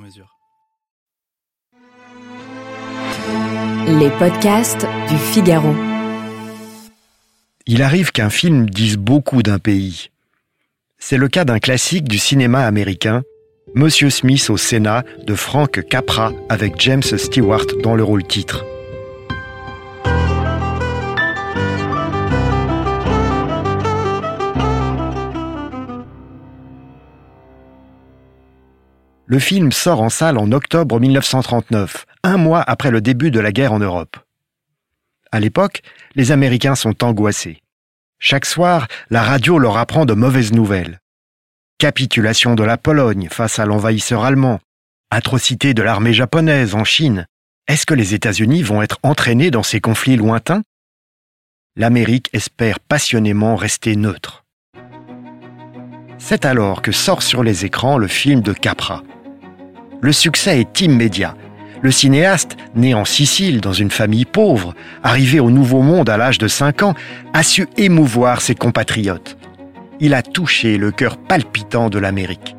mesure. Les podcasts du Figaro. Il arrive qu'un film dise beaucoup d'un pays. C'est le cas d'un classique du cinéma américain, Monsieur Smith au Sénat de Frank Capra avec James Stewart dans le rôle titre. Le film sort en salle en octobre 1939, un mois après le début de la guerre en Europe. À l'époque, les Américains sont angoissés. Chaque soir, la radio leur apprend de mauvaises nouvelles. Capitulation de la Pologne face à l'envahisseur allemand, atrocité de l'armée japonaise en Chine. Est-ce que les États-Unis vont être entraînés dans ces conflits lointains? L'Amérique espère passionnément rester neutre. C'est alors que sort sur les écrans le film de Capra le succès est immédiat. Le cinéaste, né en Sicile dans une famille pauvre, arrivé au Nouveau Monde à l'âge de 5 ans, a su émouvoir ses compatriotes. Il a touché le cœur palpitant de l'Amérique.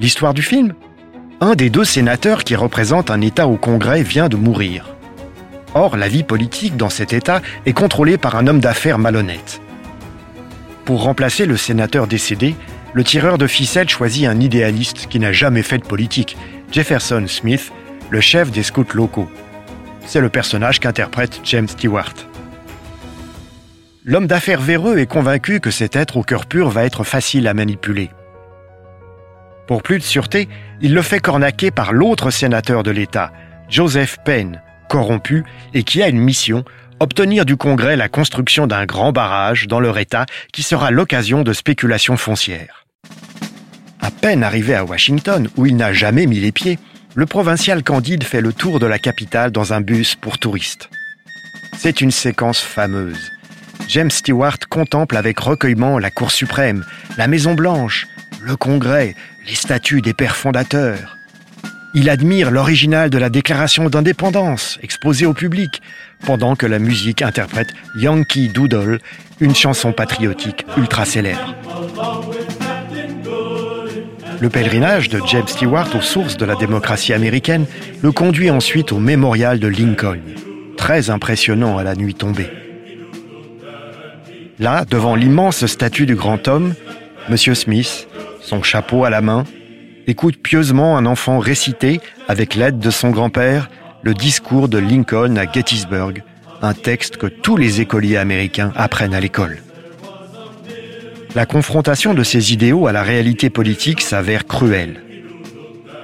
L'histoire du film? Un des deux sénateurs qui représentent un État au Congrès vient de mourir. Or, la vie politique dans cet État est contrôlée par un homme d'affaires malhonnête. Pour remplacer le sénateur décédé, le tireur de ficelle choisit un idéaliste qui n'a jamais fait de politique, Jefferson Smith, le chef des scouts locaux. C'est le personnage qu'interprète James Stewart. L'homme d'affaires véreux est convaincu que cet être au cœur pur va être facile à manipuler. Pour plus de sûreté, il le fait cornaquer par l'autre sénateur de l'État, Joseph Penn, corrompu et qui a une mission, obtenir du Congrès la construction d'un grand barrage dans leur État qui sera l'occasion de spéculations foncières. À peine arrivé à Washington, où il n'a jamais mis les pieds, le provincial Candide fait le tour de la capitale dans un bus pour touristes. C'est une séquence fameuse. James Stewart contemple avec recueillement la Cour suprême, la Maison Blanche, le Congrès, les statues des pères fondateurs. Il admire l'original de la Déclaration d'indépendance, exposée au public, pendant que la musique interprète Yankee Doodle, une chanson patriotique ultra célèbre. Le pèlerinage de James Stewart aux sources de la démocratie américaine le conduit ensuite au mémorial de Lincoln, très impressionnant à la nuit tombée. Là, devant l'immense statue du grand homme, M. Smith, son chapeau à la main, écoute pieusement un enfant réciter, avec l'aide de son grand-père, le discours de Lincoln à Gettysburg, un texte que tous les écoliers américains apprennent à l'école la confrontation de ces idéaux à la réalité politique s'avère cruelle.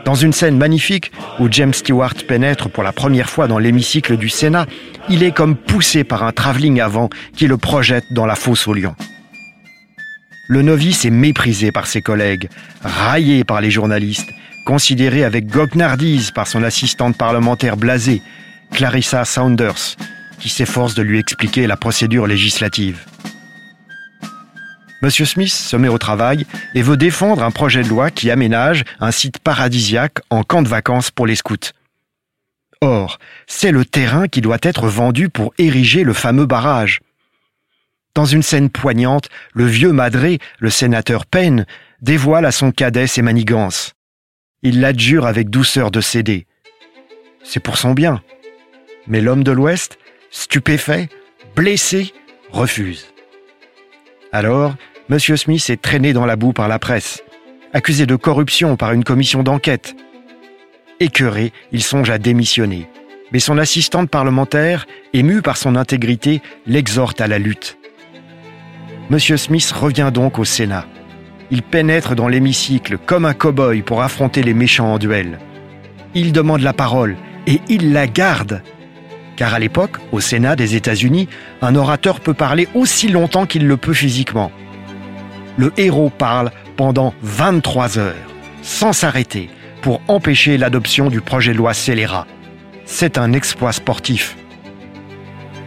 Dans une scène magnifique où James Stewart pénètre pour la première fois dans l'hémicycle du Sénat, il est comme poussé par un travelling avant qui le projette dans la fosse aux lions. Le novice est méprisé par ses collègues, raillé par les journalistes, considéré avec goguenardise par son assistante parlementaire blasée, Clarissa Saunders, qui s'efforce de lui expliquer la procédure législative. M. Smith se met au travail et veut défendre un projet de loi qui aménage un site paradisiaque en camp de vacances pour les scouts. Or, c'est le terrain qui doit être vendu pour ériger le fameux barrage. Dans une scène poignante, le vieux madré, le sénateur Penn, dévoile à son cadet ses manigances. Il l'adjure avec douceur de céder. C'est pour son bien. Mais l'homme de l'Ouest, stupéfait, blessé, refuse. Alors, M. Smith est traîné dans la boue par la presse, accusé de corruption par une commission d'enquête. Écœuré, il songe à démissionner. Mais son assistante parlementaire, émue par son intégrité, l'exhorte à la lutte. M. Smith revient donc au Sénat. Il pénètre dans l'hémicycle comme un cow-boy pour affronter les méchants en duel. Il demande la parole et il la garde. Car à l'époque, au Sénat des États-Unis, un orateur peut parler aussi longtemps qu'il le peut physiquement le héros parle pendant 23 heures, sans s'arrêter, pour empêcher l'adoption du projet de loi scélérat. C'est un exploit sportif.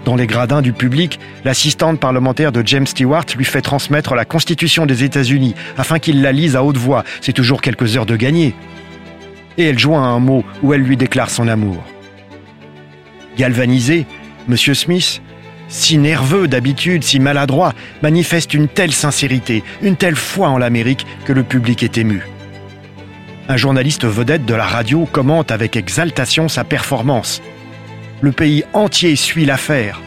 Dans les gradins du public, l'assistante parlementaire de James Stewart lui fait transmettre la Constitution des États-Unis afin qu'il la lise à haute voix. C'est toujours quelques heures de gagner. Et elle joint un mot où elle lui déclare son amour. Galvanisé, M. Smith, si nerveux d'habitude, si maladroit, manifeste une telle sincérité, une telle foi en l'Amérique que le public est ému. Un journaliste vedette de la radio commente avec exaltation sa performance. Le pays entier suit l'affaire.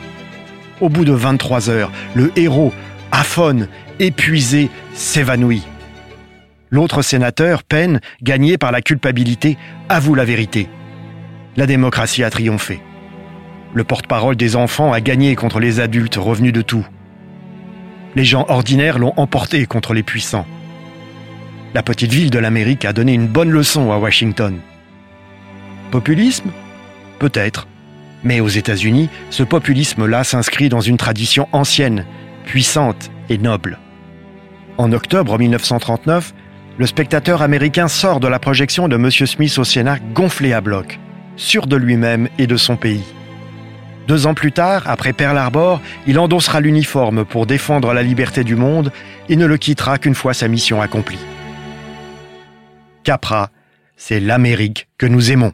Au bout de 23 heures, le héros, aphone, épuisé, s'évanouit. L'autre sénateur, Penn, gagné par la culpabilité, avoue la vérité. La démocratie a triomphé. Le porte-parole des enfants a gagné contre les adultes revenus de tout. Les gens ordinaires l'ont emporté contre les puissants. La petite ville de l'Amérique a donné une bonne leçon à Washington. Populisme? Peut-être. Mais aux États-Unis, ce populisme-là s'inscrit dans une tradition ancienne, puissante et noble. En octobre 1939, le spectateur américain sort de la projection de M. Smith au Sénat gonflé à bloc, sûr de lui-même et de son pays. Deux ans plus tard, après Pearl Harbor, il endossera l'uniforme pour défendre la liberté du monde et ne le quittera qu'une fois sa mission accomplie. Capra, c'est l'Amérique que nous aimons.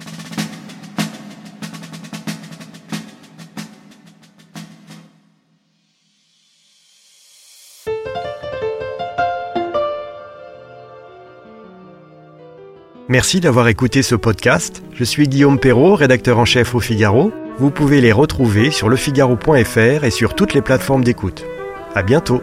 Merci d'avoir écouté ce podcast. Je suis Guillaume Perrault, rédacteur en chef au Figaro. Vous pouvez les retrouver sur lefigaro.fr et sur toutes les plateformes d'écoute. À bientôt!